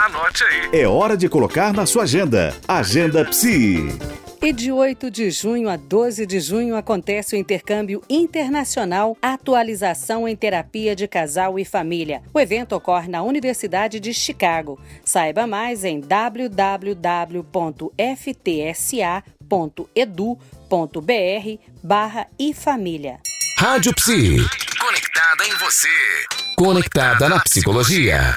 Anote aí. É hora de colocar na sua agenda. Agenda Psi. E de 8 de junho a 12 de junho acontece o intercâmbio internacional Atualização em Terapia de Casal e Família. O evento ocorre na Universidade de Chicago. Saiba mais em www.ftsa.edu.br barra e família. Rádio Psi. Conectada em você. Conectada na psicologia.